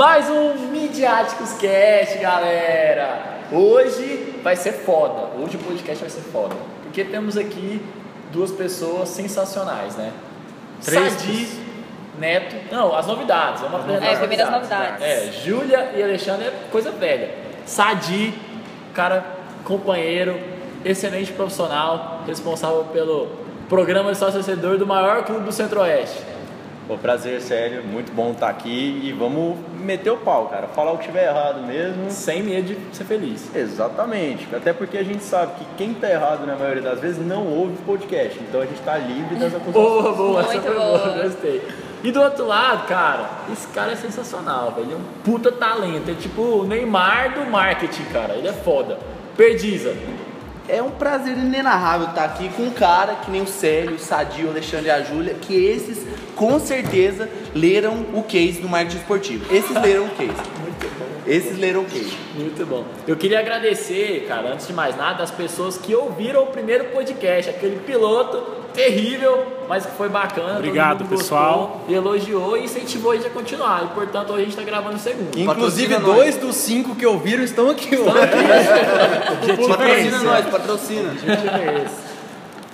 Mais um Midiáticos Cast, galera! Hoje vai ser foda. Hoje o podcast vai ser foda. Porque temos aqui duas pessoas sensacionais, né? Três Sadi, Neto. Não, as novidades. Vamos apresentar É, as primeiras novidades. novidades. É, Júlia e Alexandre é coisa velha. Sadi, cara, companheiro, excelente profissional, responsável pelo programa de sócio-torcedor do maior clube do Centro-Oeste. Pô, prazer, sério. Muito bom estar aqui e vamos meter o pau, cara. Falar o que tiver errado mesmo. Sem medo de ser feliz. Exatamente. Até porque a gente sabe que quem tá errado na maioria das vezes não ouve podcast. Então a gente tá livre das acusações. Boa, boa, essa Muito foi boa, boa. gostei. E do outro lado, cara, esse cara é sensacional, velho. Ele é um puta talento. É tipo o Neymar do marketing, cara. Ele é foda. Perdiza. É um prazer inenarrável estar aqui com um cara que nem o Célio, o Sadio, o Alexandre e a Júlia, que esses com certeza leram o case do marketing esportivo. Esses leram o case. Esses leram o case. Muito bom. Eu queria agradecer, cara, antes de mais nada, as pessoas que ouviram o primeiro podcast, aquele piloto terrível, mas que foi bacana. Obrigado, pessoal. Gostou, elogiou e incentivou a gente a continuar. E portanto, hoje a gente tá gravando o segundo. Inclusive, Patrocina dois dos cinco que ouviram estão aqui hoje. Patrocina esse, nós, patrocina.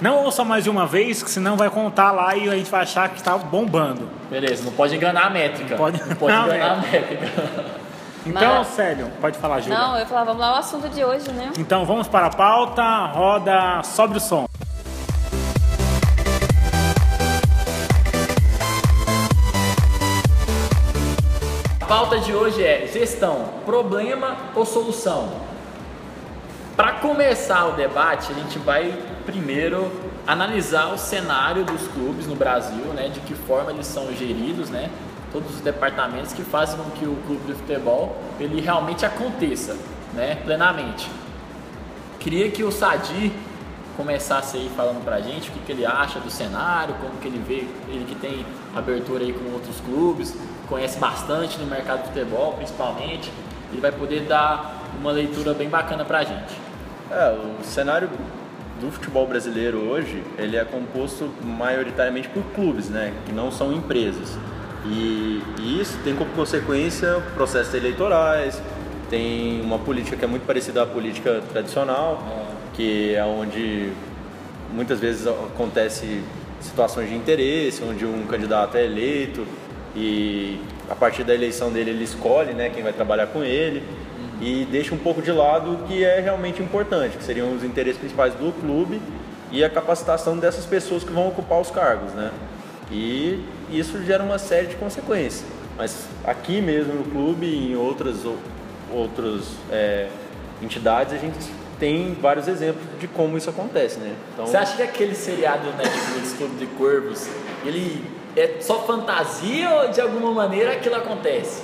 Não ouça mais de uma vez, que senão vai contar lá e a gente vai achar que tá bombando. Beleza, não pode enganar a métrica. Pode não pode enganar a métrica. Então, Mas- Célio, pode falar, Júlia. Não, eu ia falar, vamos lá o assunto de hoje, né? Então vamos para a pauta, roda, sobe o som. Pauta de hoje é gestão, problema ou solução? Para começar o debate, a gente vai primeiro analisar o cenário dos clubes no Brasil, né, de que forma eles são geridos, né, todos os departamentos que fazem com que o clube de futebol ele realmente aconteça, né, plenamente. Queria que o Sadi começasse aí falando pra gente o que, que ele acha do cenário, como que ele vê, ele que tem abertura aí com outros clubes, conhece bastante no mercado de futebol, principalmente, ele vai poder dar uma leitura bem bacana pra gente. É, o cenário do futebol brasileiro hoje, ele é composto maioritariamente por clubes, né, que não são empresas. E, e isso tem como consequência processos eleitorais, tem uma política que é muito parecida à política tradicional, que é onde muitas vezes acontece situações de interesse, onde um candidato é eleito e a partir da eleição dele ele escolhe, né, quem vai trabalhar com ele e deixa um pouco de lado o que é realmente importante, que seriam os interesses principais do clube e a capacitação dessas pessoas que vão ocupar os cargos, né? E isso gera uma série de consequências. Mas aqui mesmo no clube e em outras outras é, entidades a gente tem vários exemplos de como isso acontece, né? Então, Você acha que aquele seriado do Clube de Corvos, ele é só fantasia ou de alguma maneira aquilo acontece?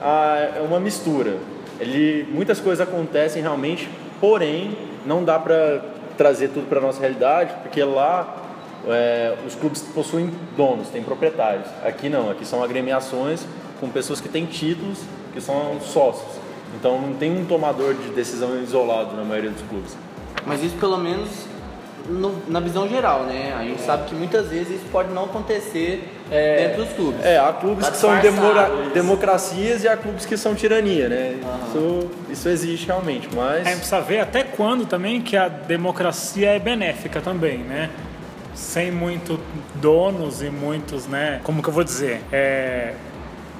Ah, é uma mistura. Ele, muitas coisas acontecem realmente, porém não dá para trazer tudo para nossa realidade, porque lá é, os clubes possuem donos, têm proprietários. Aqui não, aqui são agremiações com pessoas que têm títulos, que são sócios. Então não tem um tomador de decisão isolado na maioria dos clubes. Mas isso pelo menos no- na visão geral, né? A gente sabe que muitas vezes isso pode não acontecer dentro dos clubes. É, há clubes Tá que são demora- democracias e há clubes que são tirania, né? Isso, isso existe realmente, mas... A gente precisa ver até quando também que a democracia é benéfica também, né? Sem muito donos e muitos, né? Como que eu vou dizer? É,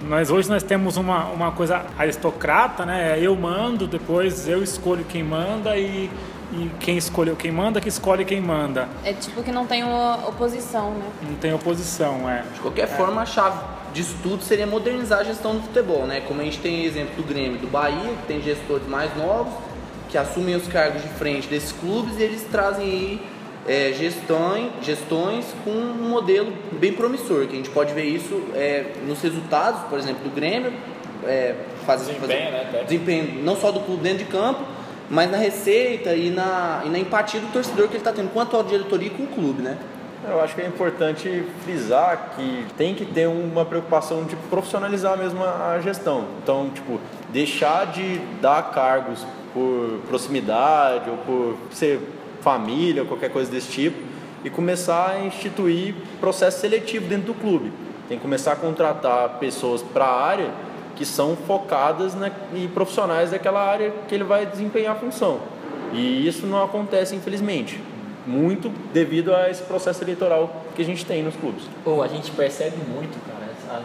nós hoje nós temos uma, uma coisa aristocrata, né? Eu mando, depois eu escolho quem manda e, e quem escolheu quem manda que escolhe quem manda. É tipo que não tem oposição, né? Não tem oposição, é. De qualquer forma, a chave disso tudo seria modernizar a gestão do futebol, né? Como a gente tem exemplo do Grêmio do Bahia, que tem gestores mais novos, que assumem os cargos de frente desses clubes e eles trazem aí é, gestões, gestões com um modelo bem promissor, que a gente pode ver isso é, nos resultados, por exemplo, do Grêmio, é, faz, Desempenho, fazer- né, desempenho não só do clube dentro de campo, mas na receita e na, e na empatia do torcedor que ele está tendo, quanto à diretoria e com o clube, né? Eu acho que é importante frisar que tem que ter uma preocupação de profissionalizar mesmo a a gestão. Então, tipo, deixar de dar cargos por proximidade ou por ser família qualquer coisa desse tipo e começar a instituir processo seletivo dentro do clube. Tem que começar a contratar pessoas para a área que são focadas na, profissionais daquela área que ele vai desempenhar a função. E isso não acontece, infelizmente, muito devido a esse processo eleitoral que a gente tem nos clubes. Ou a gente percebe muito, cara, essa,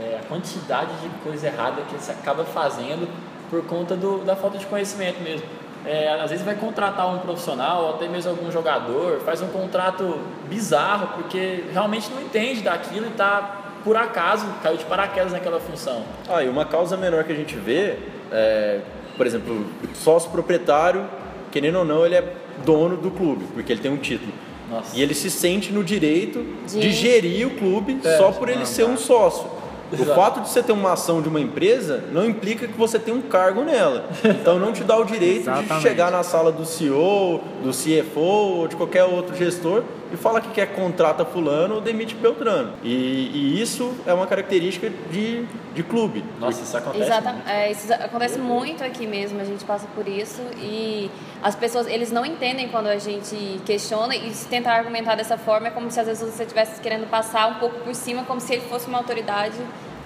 é, a quantidade de coisa errada que você acaba fazendo por conta do, da falta de conhecimento mesmo. É, às vezes vai contratar um profissional, ou até mesmo algum jogador, faz um contrato bizarro porque realmente não entende daquilo e está por acaso caiu de paraquedas naquela função. Ah, e uma causa menor que a gente vê é, por exemplo, sócio proprietário, querendo ou não, ele é dono do clube, porque ele tem um título. Nossa. E ele se sente no direito de, De- gerir o clube só por ele ser um sócio. O Exato. fato de você ter uma ação de uma empresa não implica que você tem um cargo nela. Então não te dá o direito de chegar na sala do CEO, do CFO ou de qualquer outro gestor e falar que quer contrata fulano ou demite Beltrano. E, e isso é uma característica de, de clube. Nossa, isso acontece. Exata, muito. é, isso acontece muito aqui mesmo, a gente passa por isso e as pessoas, eles não entendem quando a gente questiona e se tenta argumentar dessa forma, é como se às vezes você estivesse querendo passar um pouco por cima, como se ele fosse uma autoridade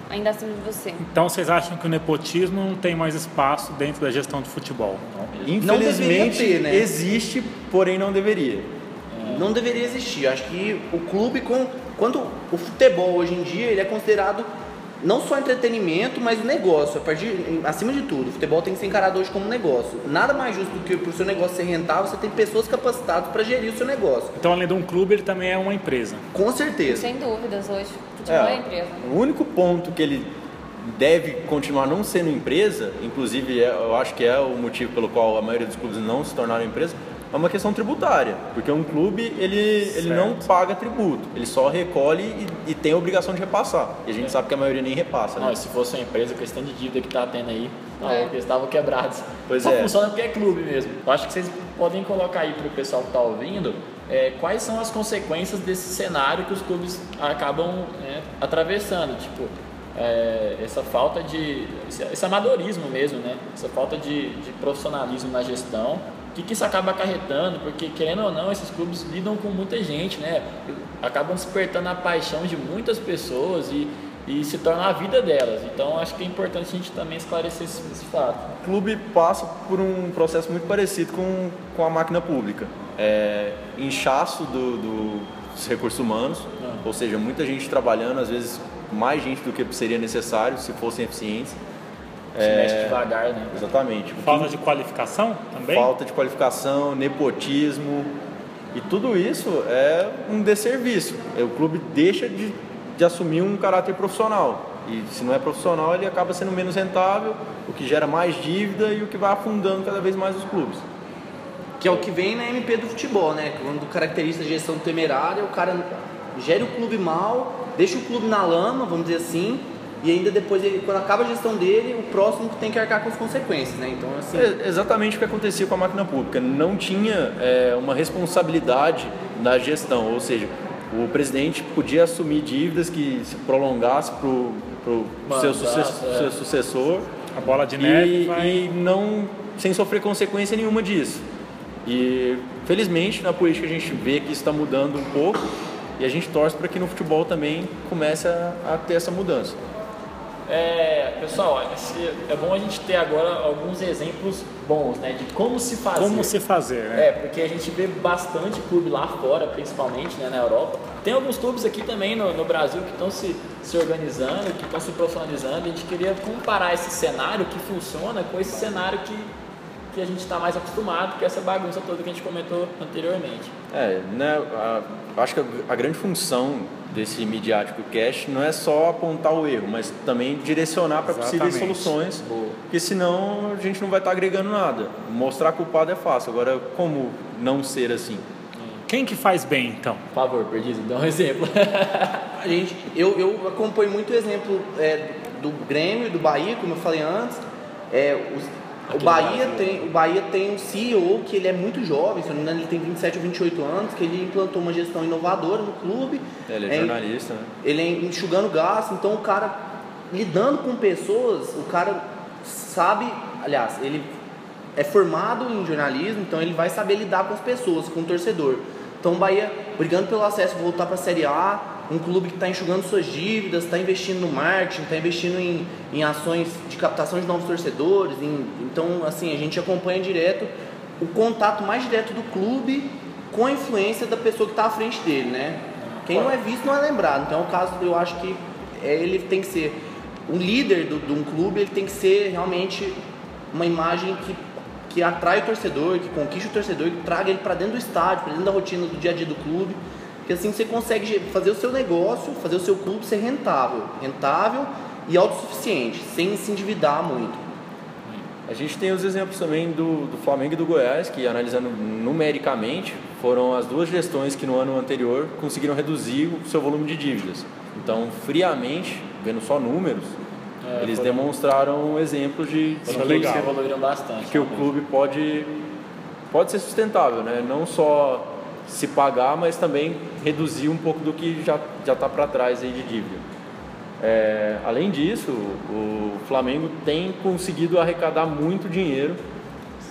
ainda acima de você. Então vocês acham que o nepotismo não tem mais espaço dentro da gestão do futebol? Infelizmente deveria ter, né? existe, porém não deveria. Não deveria existir. Acho que o clube, com, quando o futebol hoje em dia, ele é considerado não só entretenimento, mas negócio. A partir, acima de tudo, o futebol tem que ser encarado hoje como negócio. Nada mais justo do que para o seu negócio ser rentável, você tem pessoas capacitadas para gerir o seu negócio. Então, além de um clube, ele também é uma empresa. Com certeza. Sem dúvidas, hoje, futebol é, empresa. O único ponto que ele deve continuar não sendo empresa, inclusive é- eu acho que é o motivo pelo qual a maioria dos clubes não se tornaram empresa, é uma questão tributária. Porque um clube, ele, ele não paga tributo, ele só recolhe e, e tem a obrigação de repassar. E a gente sabe que a maioria nem repassa, Não, né? se fosse uma empresa, a questão de dívida que tá tendo aí, não, É. eles estavam quebrados. Pois Só é. funciona porque é clube mesmo. Eu acho que vocês podem colocar aí pro pessoal que tá ouvindo é, quais são as consequências desse cenário que os clubes acabam né, atravessando. Tipo, é, essa falta de. Esse, esse amadorismo mesmo, né? Essa falta de, de profissionalismo na gestão. O que, que isso acaba acarretando? Porque, querendo ou não, esses clubes lidam com muita gente, né? Acabam despertando a paixão de muitas pessoas e, e se torna a vida delas. Então, acho que é importante a gente também esclarecer esse, esse fato. O clube passa por um processo muito parecido com, com a máquina pública. É, inchaço do, do- dos recursos humanos, ou seja, muita gente trabalhando, às vezes mais gente do que seria necessário se fossem eficientes. Se mexe devagar, né? Exatamente. Falta de qualificação também? Falta de qualificação, nepotismo. E tudo isso é um desserviço. É, O clube deixa de, de assumir um caráter profissional. E se não é profissional, ele acaba sendo menos rentável, o que gera mais dívida e o que vai afundando cada vez mais os clubes. Que é o que vem na MP do futebol, né? Quando caracteriza a gestão temerária, o cara gere o clube mal, deixa o clube na lama, vamos dizer assim, e ainda depois, ele, quando acaba a gestão dele, o próximo tem que arcar com as consequências, né? Então, assim, É exatamente o que acontecia com a máquina pública. Não tinha é, uma responsabilidade na gestão, ou seja, o presidente podia assumir dívidas que se prolongasse para o seu, Mandato, suce- é. seu sucessor A bola de neve e, vai... e não sem sofrer consequência nenhuma disso. E felizmente na política a gente vê que isso está mudando um pouco e a gente torce para que no futebol também comece a, a ter essa mudança. É, pessoal, é bom a gente ter agora alguns exemplos bons, né? De como se fazer. Como se fazer, né? É, porque a gente vê bastante clube lá fora, principalmente né, na Europa. Tem alguns clubes aqui também no, no Brasil que estão se, se organizando, que estão se profissionalizando. A gente queria comparar esse cenário que funciona com esse cenário que, que a gente está mais acostumado, que é essa bagunça toda que a gente comentou anteriormente. É, né, a- acho que a, a grande função desse midiático cash não é só apontar o erro, mas também direcionar para possíveis soluções, porque senão a gente não vai estar agregando nada. Mostrar culpado é fácil, agora como não ser assim? Quem que faz bem, então? Por favor, Perdido, dá um exemplo. a gente, eu, eu acompanho muito o exemplo é, do Grêmio, do Bahia, como eu falei antes. É, os- o, Bahia tem, o Bahia tem um CEO que ele é muito jovem, se não me engano, ele tem 27 ou 28 anos, que ele implantou uma gestão inovadora no clube. Ele é É, jornalista, né? ele é enxugando gasto, então o cara lidando com pessoas, o cara sabe, aliás, ele é formado em jornalismo, então ele vai saber lidar com as pessoas, com o torcedor. Então o Bahia brigando pelo acesso, voltar para a Série A, um clube que está enxugando suas dívidas, está investindo no marketing, está investindo em, em ações de captação de novos torcedores. em- então, assim, a gente acompanha direto o contato mais direto do clube com a influência da pessoa que está à frente dele, né? Quem não é visto não é lembrado. Então, o caso, eu acho que é, ele tem que ser um líder do- de um clube, ele tem que ser realmente uma imagem que, que atrai o torcedor, que conquiste o torcedor, que traga ele para dentro do estádio, para dentro da rotina do dia a dia do clube. Porque assim você consegue fazer o seu negócio, fazer o seu clube ser rentável, rentável e autossuficiente, sem se endividar muito. A gente tem os exemplos também do, do Flamengo e do Goiás, que analisando numericamente, foram as duas gestões que no ano anterior conseguiram reduzir o seu volume de dívidas. Então, friamente, vendo só números, É, eles foram- demonstraram exemplos de, de Foram que, evoluíram bastante. que o realmente. clube pode, pode ser sustentável, né? não só se pagar, mas também reduzir um pouco do que já está para trás aí de dívida. É, além disso, o Flamengo tem conseguido arrecadar muito dinheiro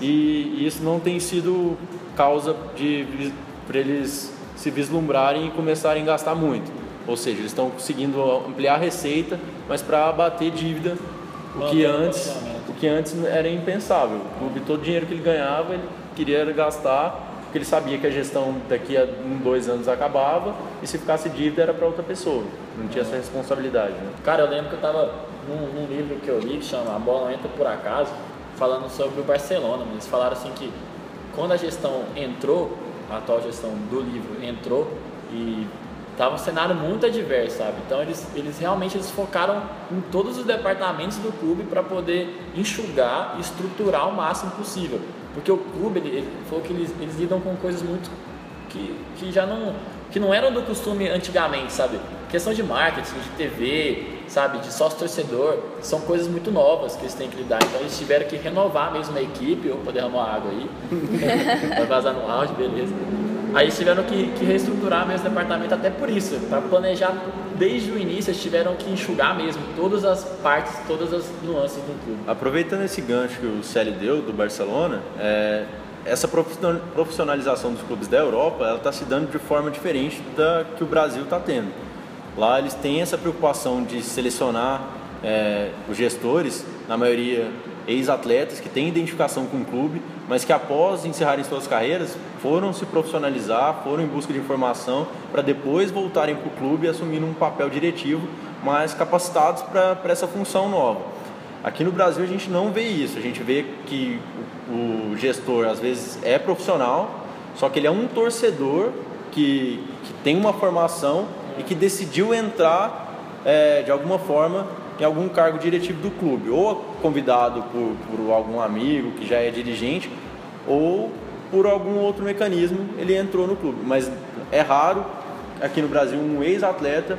e isso não tem sido causa de para eles se vislumbrarem e começarem a gastar muito. Ou seja, eles estão conseguindo ampliar a receita, mas para abater dívida, o que antes, o que antes era impensável. O clube todo o dinheiro que ele ganhava, ele queria gastar porque ele sabia que a gestão daqui a um, dois anos acabava e se ficasse dívida era para outra pessoa. Não tinha essa responsabilidade. Né? Cara, eu lembro que eu tava num, num livro que eu li que chama A Bola Entra Por Acaso, falando sobre o Barcelona. Eles falaram assim que quando a gestão entrou, a atual gestão do livro entrou e tava um cenário muito adverso, sabe? Então eles, eles realmente eles focaram em todos os departamentos do clube para poder enxugar e estruturar o máximo possível. Porque o clube, ele, ele falou que eles, eles lidam com coisas muito que, que já não que não eram do costume antigamente, sabe? Questão de marketing, de TV, sabe, de sócio torcedor, são coisas muito novas que eles têm que lidar. Então eles tiveram que renovar mesmo a equipe, ou poder derramar água aí, vai vazar no áudio, beleza. Aí tiveram que, que reestruturar mesmo o departamento até por isso, para planejar desde o início, eles tiveram que enxugar mesmo todas as partes, todas as nuances do clube. Aproveitando esse gancho que o Célio deu do Barcelona, é, essa profissional- profissionalização dos clubes da Europa ela está se dando de forma diferente da que o Brasil está tendo. Lá eles têm essa preocupação de selecionar é, os gestores, na maioria ex-atletas que têm identificação com o clube, mas que após encerrarem suas carreiras foram se profissionalizar, foram em busca de informação para depois voltarem para o clube assumindo um papel diretivo, mas capacitados para essa função nova. Aqui no Brasil a gente não vê isso, a gente vê que o, gestor às vezes é profissional, só que ele é um torcedor que, que tem uma formação e que decidiu entrar é, de alguma forma em algum cargo diretivo do clube, ou convidado por, por algum amigo que já é dirigente, ou por algum outro mecanismo ele entrou no clube. Mas é raro aqui no Brasil um ex-atleta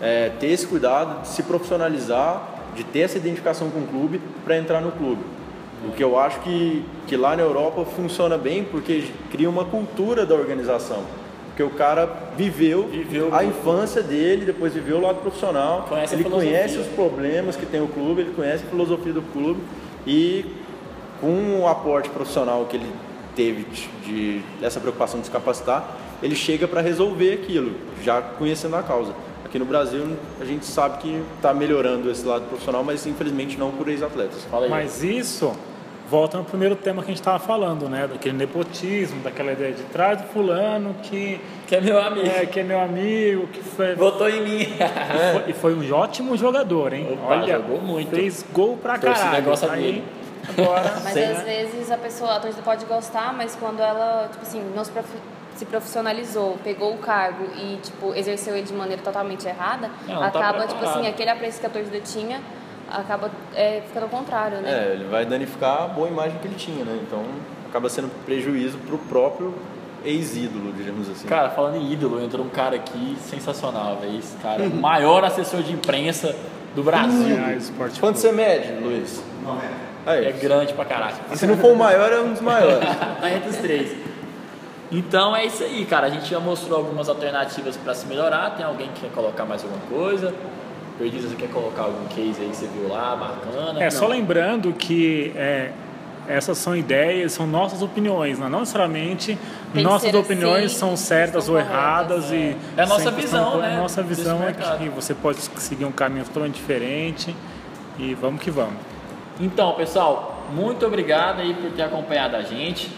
é, ter esse cuidado de se profissionalizar, de ter essa identificação com o clube para entrar no clube. O que eu acho que, que lá na Europa funciona bem porque cria uma cultura da organização. Porque o cara viveu, Viveu a infância dele, depois viveu o lado profissional, Conhece ele conhece os problemas que tem o clube, ele conhece a filosofia do clube e com o aporte profissional que ele teve de, de essa preocupação de se capacitar, ele chega para resolver aquilo, já conhecendo a causa. Aqui no Brasil a gente sabe que está melhorando esse lado profissional, mas infelizmente não por ex-atletas. Fala aí. Mas isso volta no primeiro tema que a gente estava falando, né? Daquele nepotismo, daquela ideia de trás do fulano que Que é meu amigo. é, que é meu amigo, que foi, Votou em mim. e foi- e foi um ótimo jogador, hein? Opa, Olha, jogou muito. fez gol pra Torcida caralho. gosta Aí, dele. agora, Mas às vezes a pessoa, a torcida pode gostar, mas quando ela, tipo assim, não se, se profissionalizou, pegou o cargo e, tipo, exerceu ele de maneira totalmente errada, Não, tá acaba, tipo preparado. assim, aquele apreço que a torcida tinha, acaba é, ficando ao contrário, né? É, ele vai danificar a boa imagem que ele tinha, né? Então acaba sendo prejuízo para o próprio ex-ídolo, digamos assim. Cara, falando em ídolo, entrou um cara aqui sensacional, velho. Esse cara, o maior assessor de imprensa do Brasil. Esporte Quanto você mede, Luiz? Aí, É grande pra caralho. se não for o maior, é um dos maiores. tá entre os três. Então é isso aí, cara. A gente já mostrou algumas alternativas para se melhorar. Tem alguém que quer colocar mais alguma coisa? Perdido, você quer colocar algum case aí que você viu lá, bacana? É, só Não. lembrando que é, essas são ideias, são nossas opiniões, né? não necessariamente tem Nossas ser opiniões assim, são certas ou erradas e É a nossa visão, são- né, A nossa visão é que você pode seguir um caminho totalmente diferente e vamos que vamos. Então, pessoal, muito obrigado aí por ter acompanhado a gente.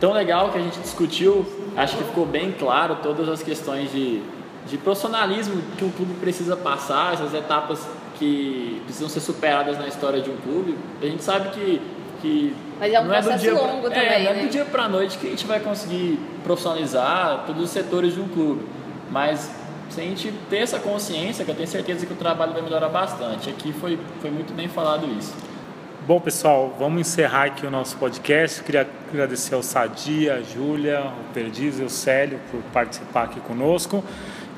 Tão legal que a gente discutiu, acho que ficou bem claro todas as questões de, de profissionalismo que um clube precisa passar, essas etapas que precisam ser superadas na história de um clube. A gente sabe que, que Mas é um não é do processo dia pra- longo é, também, não é né? do dia para noite que a gente vai conseguir profissionalizar todos os setores de um clube. Mas se a gente ter essa consciência, que eu tenho certeza que o trabalho vai melhorar bastante. Aqui foi, foi muito bem falado isso. Bom, pessoal, vamos encerrar aqui o nosso podcast. Queria agradecer ao Sadia, a Júlia, o Perdiz e o Célio por participar aqui conosco.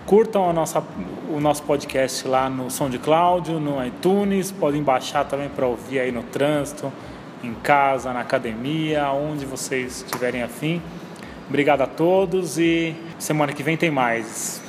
Curtam a nossa, o nosso podcast lá no SoundCloud, no iTunes. Podem baixar também para ouvir aí no trânsito, em casa, na academia, onde vocês estiverem afim. Obrigado a todos e semana que vem tem mais.